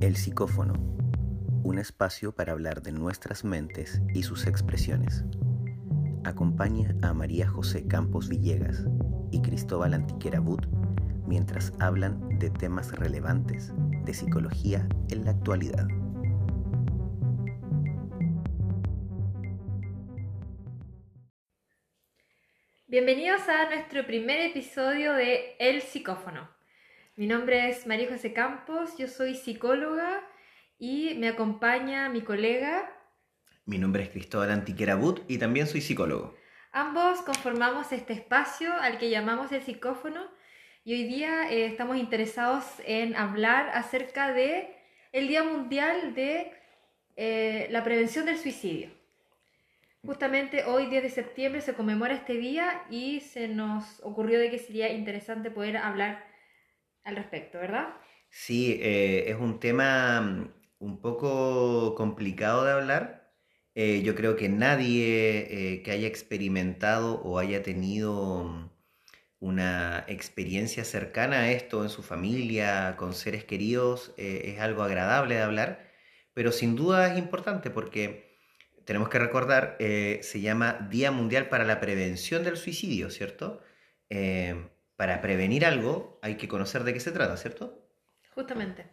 El psicófono, un espacio para hablar de nuestras mentes y sus expresiones. Acompaña a María José Campos Villegas y Cristóbal Antiquera But mientras hablan de temas relevantes de psicología en la actualidad. Bienvenidos a nuestro primer episodio de El Psicófono. Mi nombre es María José Campos, yo soy psicóloga y me acompaña mi colega. Mi nombre es Cristóbal Antiquera But y también soy psicólogo. Ambos conformamos este espacio al que llamamos El Psicófono y hoy día eh, estamos interesados en hablar acerca de el Día Mundial de eh, la Prevención del Suicidio. Justamente hoy, 10 de septiembre, se conmemora este día y se nos ocurrió de que sería interesante poder hablar al respecto, ¿verdad? Sí, eh, es un tema mm, un poco complicado de hablar. Eh, yo creo que nadie eh, que haya experimentado o haya tenido mm, una experiencia cercana a esto en su familia, con seres queridos, es algo agradable de hablar, pero sin duda es importante porque tenemos que recordar, se llama Día Mundial para la Prevención del Suicidio, ¿cierto? Para prevenir algo hay que conocer de qué se trata, ¿cierto? Justamente.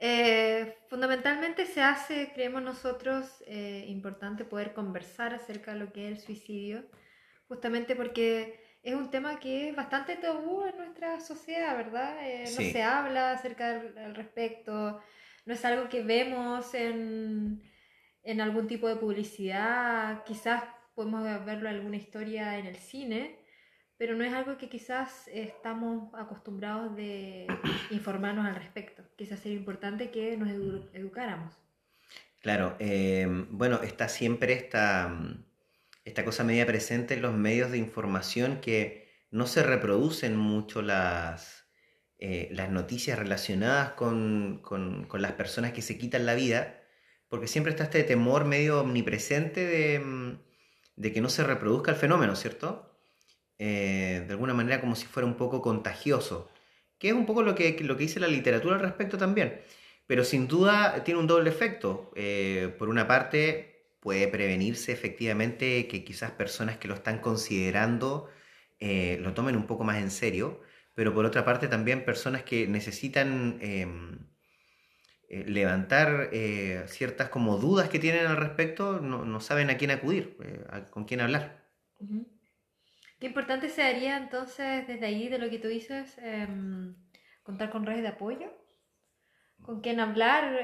Eh, fundamentalmente se hace, creemos nosotros, importante poder conversar acerca de lo que es el suicidio, justamente porque es un tema que es bastante tabú en nuestra sociedad, ¿verdad? No se habla acerca del respecto, no es algo que vemos en en algún tipo de publicidad, quizás podemos verlo en alguna historia en el cine, pero no es algo que quizás estamos acostumbrados de informarnos al respecto. Quizás sería importante que nos educáramos. Claro, em, bueno, está siempre esta, esta cosa media presente en los medios de información que no se reproducen mucho las, eh, las noticias relacionadas con, con, con las personas que se quitan la vida porque siempre está este temor medio omnipresente mm, de, que no se reproduzca el fenómeno, ¿cierto? Eh, de alguna manera como si fuera un poco contagioso, que es un poco lo que, lo que dice la literatura al respecto también, pero sin duda tiene un doble efecto. Eh, por una parte, puede prevenirse efectivamente que quizás personas que lo están considerando eh, lo tomen un poco más en serio, pero por otra parte también personas que necesitan em, levantar ciertas como dudas que tienen al respecto, no, saben a quién acudir, eh, con quién hablar. Qué importante sería entonces desde ahí de lo que tú dices, em, contar con redes de apoyo, con quién hablar,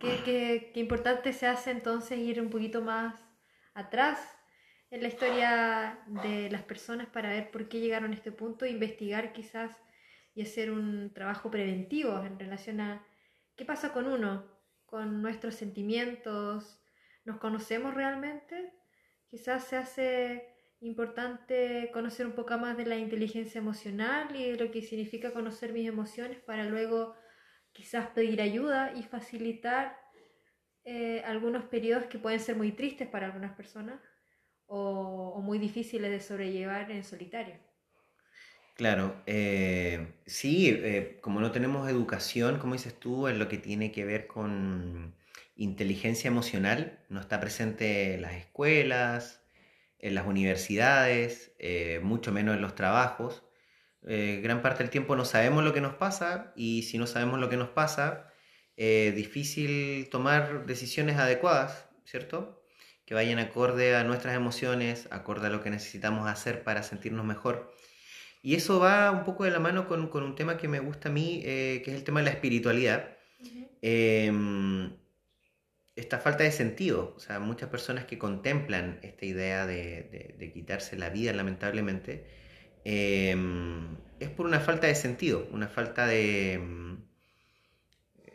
qué, qué, importante se hace entonces ir un poquito más atrás en la historia de las personas para ver por qué llegaron a este punto, investigar quizás y hacer un trabajo preventivo en relación a ¿Qué pasa con uno? Con nuestros sentimientos. ¿Nos conocemos realmente? Quizás se hace importante conocer un poco más de la inteligencia emocional y de lo que significa conocer mis emociones para luego quizás pedir ayuda y facilitar eh, algunos periodos que pueden ser muy tristes para algunas personas o muy difíciles de sobrellevar en solitario. Claro, eh, sí, eh, como no tenemos educación, como dices tú, en lo que tiene que ver con inteligencia emocional, no está presente en las escuelas, en las universidades, eh, mucho menos en los trabajos. gran parte del tiempo no sabemos lo que nos pasa y si no sabemos lo que nos pasa, es difícil tomar decisiones adecuadas, ¿cierto? Que vayan acorde a nuestras emociones, acorde a lo que necesitamos hacer para sentirnos mejor. Y eso va un poco de la mano con, un tema que me gusta a mí, eh, que es el tema de la espiritualidad. Esta falta de sentido, o sea, muchas personas que contemplan esta idea de, quitarse la vida, lamentablemente, em, es por una falta de sentido, una falta de, em,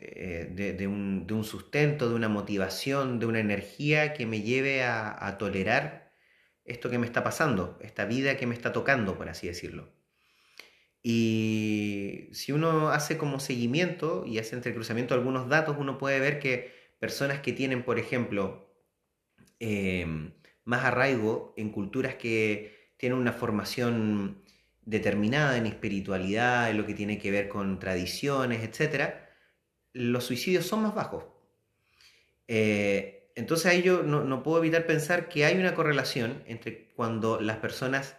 eh, de, un, sustento, de una motivación, de una energía que me lleve a, tolerar esto que me está pasando, esta vida que me está tocando, por así decirlo. Y si uno hace como seguimiento y hace entrecruzamiento algunos datos, uno puede ver que personas que tienen, por ejemplo, em, más arraigo en culturas que tienen una formación determinada en espiritualidad, en lo que tiene que ver con tradiciones, etc., los suicidios son más bajos. Eh, entonces ahí yo no, puedo evitar pensar que hay una correlación entre cuando las personas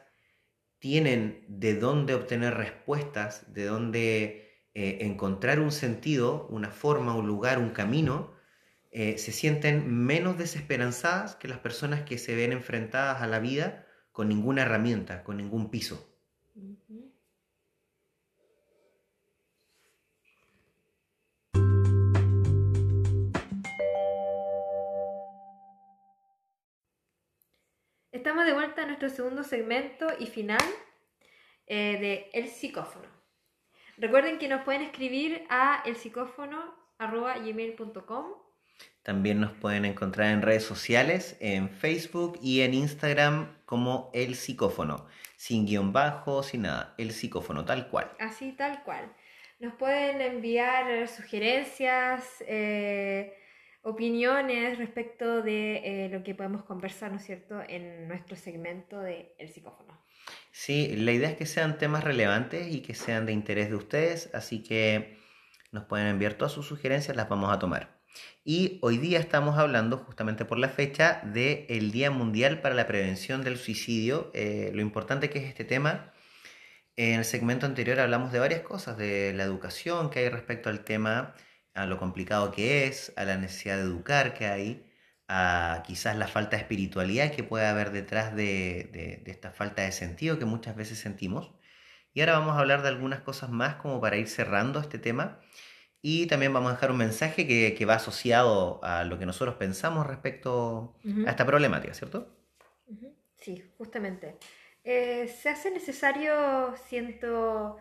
tienen de dónde obtener respuestas, de dónde eh, encontrar un sentido, una forma, un lugar, un camino, eh, se sienten menos desesperanzadas que las personas que se ven enfrentadas a la vida con ninguna herramienta, con ningún piso. Estamos de vuelta a nuestro segundo segmento y final eh, de El Psicófono. Recuerden que nos pueden escribir a elpsicófono.gmail.com También nos pueden encontrar en redes sociales, en Facebook y en Instagram como El Psicófono, sin guion bajo, sin nada, El Psicófono, tal cual. Así, tal cual. Nos pueden enviar sugerencias, eh, opiniones respecto de eh, lo que podemos conversar, ¿no es cierto?, en nuestro segmento de El Psicófono. Sí, la idea es que sean temas relevantes y que sean de interés de ustedes, así que nos pueden enviar todas sus sugerencias, las vamos a tomar. Y hoy día estamos hablando, justamente por la fecha, del Día Mundial para la Prevención del Suicidio. Eh, lo importante que es este tema. En el segmento anterior hablamos de varias cosas, de la educación que hay respecto al tema, a lo complicado que es, a la necesidad de educar que hay, a quizás la falta de espiritualidad que puede haber detrás de, esta falta de sentido que muchas veces sentimos. Y ahora vamos a hablar de algunas cosas más como para ir cerrando este tema. Y también vamos a dejar un mensaje que, va asociado a lo que nosotros pensamos respecto a esta problemática, ¿cierto? Sí, justamente. Eh, se hace necesario, siento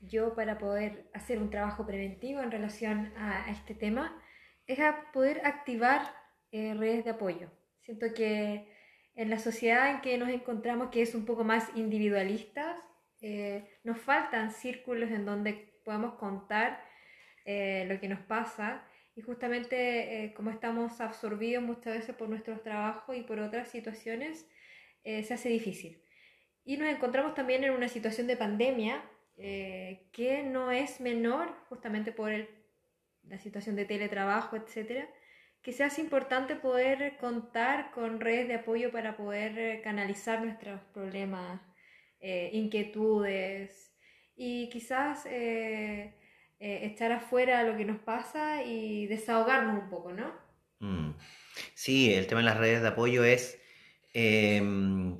yo para poder hacer un trabajo preventivo en relación a, este tema es a poder activar eh, redes de apoyo. Siento que en la sociedad en que nos encontramos, que es un poco más individualista, eh, nos faltan círculos en donde podamos contar eh, lo que nos pasa y justamente como estamos absorbidos muchas veces por nuestros trabajos y por otras situaciones, se hace difícil. Y nos encontramos también en una situación de pandemia eh, que no es menor justamente por la situación de teletrabajo, etcétera, que se hace importante poder contar con redes de apoyo para poder eh, canalizar nuestros problemas, eh, inquietudes y quizás echar afuera lo que nos pasa y desahogarnos un poco, ¿no? Mm. Sí, el tema de las redes de apoyo es em,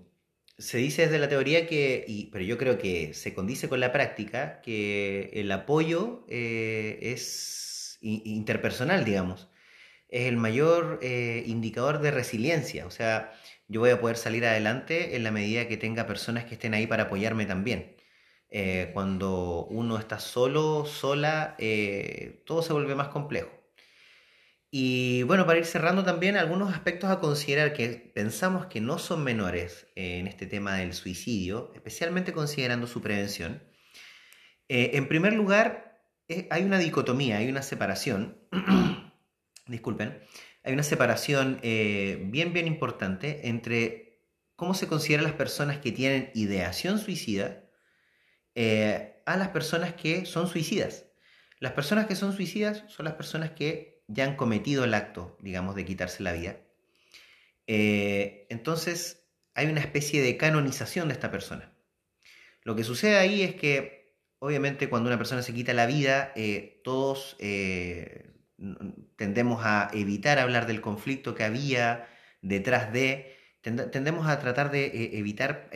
se dice desde la teoría que, pero yo creo que se condice con la práctica, que el apoyo eh, es interpersonal, digamos. Es el mayor eh, indicador de resiliencia. O sea, yo voy a poder salir adelante en la medida que tenga personas que estén ahí para apoyarme también. Eh, cuando uno está solo, sola, todo se vuelve más complejo. Y bueno, para ir cerrando también algunos aspectos a considerar que pensamos que no son menores en este tema del suicidio, especialmente considerando su prevención. Eh, en primer lugar, eh, hay una dicotomía, hay una separación, disculpen, hay una separación eh, bien, bien importante entre cómo se consideran las personas que tienen ideación suicida a las personas que son suicidas. Las personas que son suicidas son las personas que ya han cometido el acto, digamos, de quitarse la vida. Eh, entonces hay una especie de canonización de esta persona. Lo que sucede ahí es que, obviamente, cuando una persona se quita la vida, eh, todos eh, tendemos a evitar hablar del conflicto que había detrás de, tendemos a tratar de evitar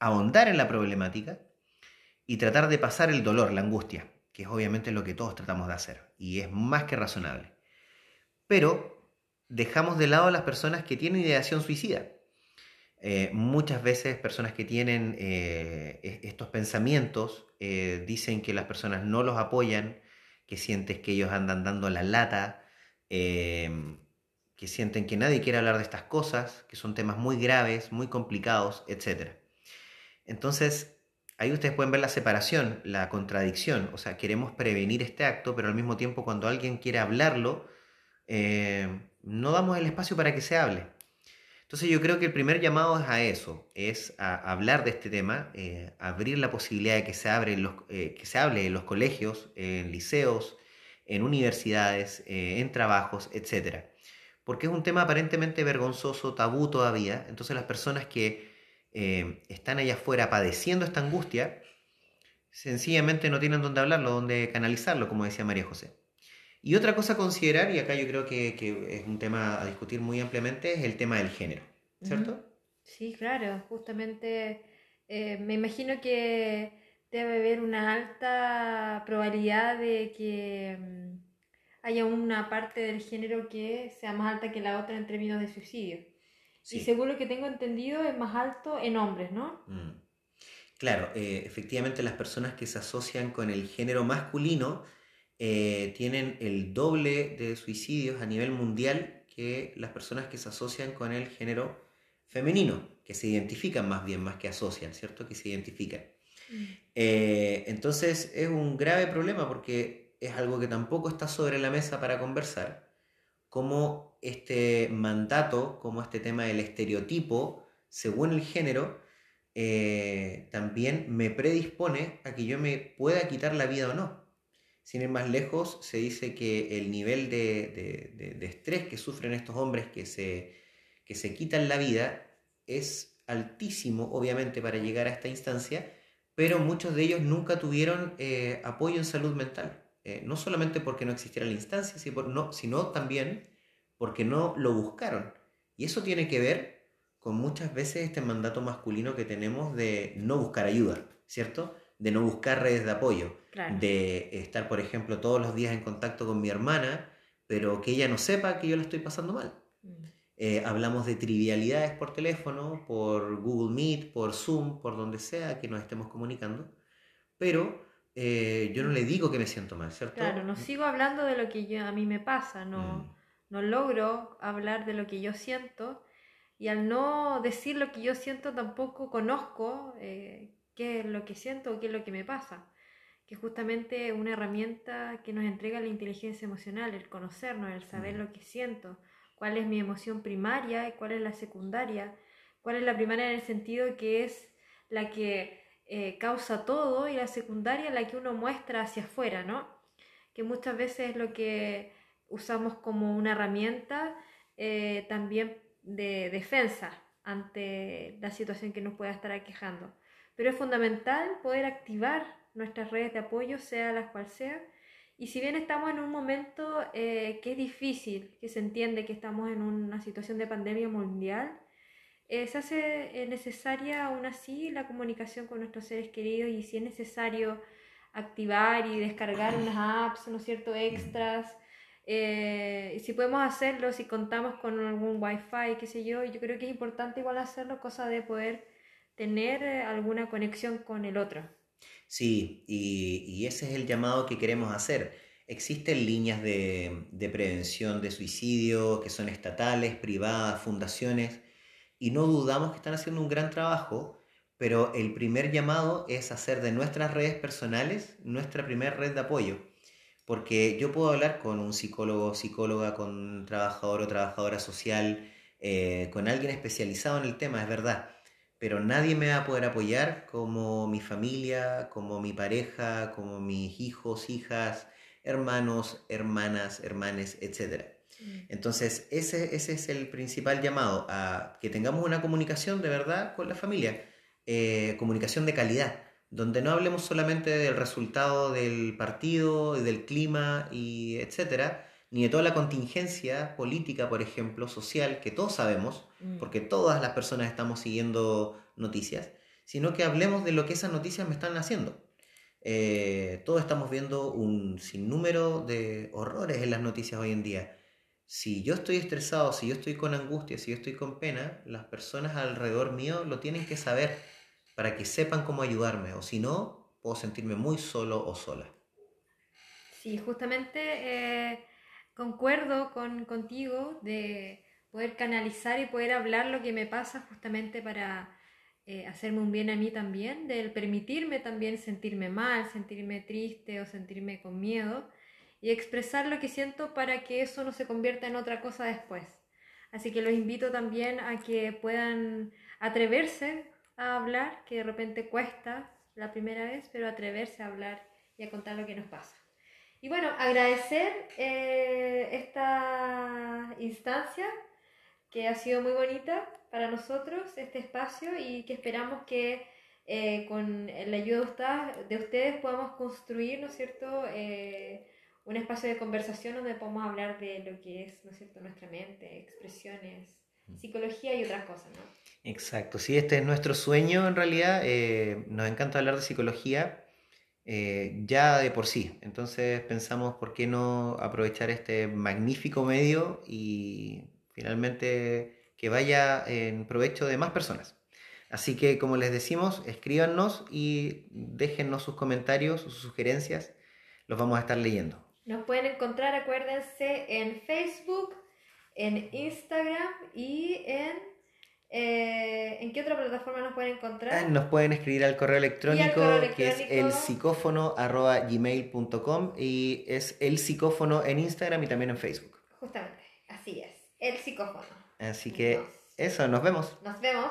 ahondar en la problemática y tratar de pasar el dolor, la angustia que es obviamente lo que todos tratamos de hacer, y es más que razonable. Pero dejamos de lado a las personas que tienen ideación suicida. Eh, muchas veces personas que tienen eh, e-, estos pensamientos eh, dicen que las personas no los apoyan, que sientes que ellos andan dando la lata, em, que sienten que nadie quiere hablar de estas cosas, que son temas muy graves, muy complicados, etc. Entonces, ahí ustedes pueden ver la separación, la contradicción. O sea, queremos prevenir este acto, pero al mismo tiempo cuando alguien quiere hablarlo, eh, no damos el espacio para que se hable. Entonces yo creo que el primer llamado es a eso, es a hablar de este tema, eh, abrir la posibilidad de que se, abre los, eh, que se hable en los colegios, en liceos, en universidades, en trabajos, etc. Porque es un tema aparentemente vergonzoso, tabú todavía. Entonces las personas que eh, están allá afuera padeciendo esta angustia, sencillamente no tienen dónde hablarlo, dónde canalizarlo, como decía María José. Y otra cosa a considerar, y acá yo creo que, es un tema a discutir muy ampliamente, es el tema del género, ¿cierto? Sí, claro, justamente eh, me imagino que debe haber una alta probabilidad de que mm, haya una parte del género que sea más alta que la otra en términos de suicidio. Y según lo que tengo entendido es más alto en hombres, ¿no? Mm. Claro, eh, efectivamente las personas que se asocian con el género masculino eh, tienen el doble de suicidios a nivel mundial que las personas que se asocian con el género femenino, que se identifican más bien, más que asocian, ¿cierto? Que se identifican. Mm. Eh, entonces es un grave problema porque es algo que tampoco está sobre la mesa para conversar, como este mandato, como este tema del estereotipo, según el género, eh, también me predispone a que yo me pueda quitar la vida o no. Sin ir más lejos, se dice que el nivel de, estrés que sufren estos hombres que se, que se quitan la vida es altísimo, obviamente, para llegar a esta instancia, pero muchos de ellos nunca tuvieron eh, apoyo en salud mental. Eh, no solamente porque no existiera la instancia, sino también porque no lo buscaron. Y eso tiene que ver con muchas veces este mandato masculino que tenemos de no buscar ayuda, ¿cierto? De no buscar redes de apoyo, de estar, por ejemplo, todos los días en contacto con mi hermana, pero que ella no sepa que yo la estoy pasando mal. Mm. Eh, hablamos de trivialidades por teléfono, por Google Meet, por Zoom, por donde sea que nos estemos comunicando, pero eh, yo no le digo que me siento mal, ¿cierto? Claro, no sigo hablando de lo que yo, a mí me pasa, no, mm. No logro hablar de lo que yo siento y al no decir lo que yo siento tampoco conozco eh, qué es lo que siento o qué es lo que me pasa, que es justamente una herramienta que nos entrega la inteligencia emocional, el conocernos, el saber lo que siento cuál es mi emoción primaria y cuál es la secundaria. Cuál es la primaria en el sentido que es la que eh, causa todo y la secundaria la que uno muestra hacia afuera, ¿no? Que muchas veces es lo que usamos como una herramienta eh, también de defensa ante la situación que nos pueda estar aquejando. Pero es fundamental poder activar nuestras redes de apoyo, sea las cual sea, y si bien estamos en un momento eh, que es difícil, que se entiende que estamos en una situación de pandemia mundial, eh, se hace eh, necesaria aún así la comunicación con nuestros seres queridos y si es necesario activar y descargar unas apps, ¿no es cierto?, extras. Si podemos hacerlo, si contamos con algún wifi, qué sé yo, yo creo que es importante igual hacerlo, cosa de poder tener alguna conexión con el otro. Sí, y, ese es el llamado que queremos hacer. Existen líneas de, prevención de suicidio que son estatales, privadas, fundaciones, y no dudamos que están haciendo un gran trabajo, pero el primer llamado es hacer de nuestras redes personales nuestra primera red de apoyo. Porque yo puedo hablar con un psicólogo, psicóloga, con un trabajador o trabajadora social, eh, con alguien especializado en el tema, es verdad pero nadie me va a poder apoyar como mi familia, como mi pareja, como mis hijos, hijas, hermanos, hermanas, hermanes, etc. Mm. Entonces, ese, ese es el principal llamado, a que tengamos una comunicación de verdad con la familia, eh, comunicación de calidad, donde no hablemos solamente del resultado del partido, del clima, y etcétera, ni de toda la contingencia política, por ejemplo, social, que todos sabemos, mm. porque todas las personas estamos siguiendo noticias, sino que hablemos de lo que esas noticias me están haciendo. Eh, todos estamos viendo un sinnúmero de horrores en las noticias hoy en día. Si yo estoy estresado, si yo estoy con angustia, si yo estoy con pena, las personas alrededor mío lo tienen que saber para que sepan cómo ayudarme, o si no, puedo sentirme muy solo o sola. Sí, justamente eh, concuerdo con, contigo de poder canalizar y poder hablar lo que me pasa justamente para eh, hacerme un bien a mí también, del permitirme también sentirme mal, sentirme triste o sentirme con miedo y expresar lo que siento para que eso no se convierta en otra cosa después. Así que los invito también a que puedan atreverse a hablar, que de repente cuesta la primera vez, pero atreverse a hablar y a contar lo que nos pasa. Y bueno, agradecer eh, esta instancia que ha sido muy bonita para nosotros, este espacio, y que esperamos que eh, con la ayuda de ustedes, podamos construir, ¿no es cierto?, eh, un espacio de conversación donde podamos hablar de lo que es, ¿no es cierto?, nuestra mente, expresiones, psicología y otras cosas, ¿no? Exacto, sí, este es nuestro sueño en realidad. Eh, nos encanta hablar de psicología ya de por sí. Entonces pensamos por qué no aprovechar este magnífico medio y finalmente que vaya en provecho de más personas. Así que, como les decimos, escríbanos y déjennos sus comentarios, sus sugerencias. Los vamos a estar leyendo. Nos pueden encontrar, acuérdense, en Facebook, en Instagram y en... Eh, ¿En qué otra plataforma nos pueden encontrar? Ah, nos pueden escribir al correo electrónico, que es el y es el psicófono en Instagram y también en Facebook. Justamente, así es, el psicófono. Así que eso, nos vemos. Nos vemos.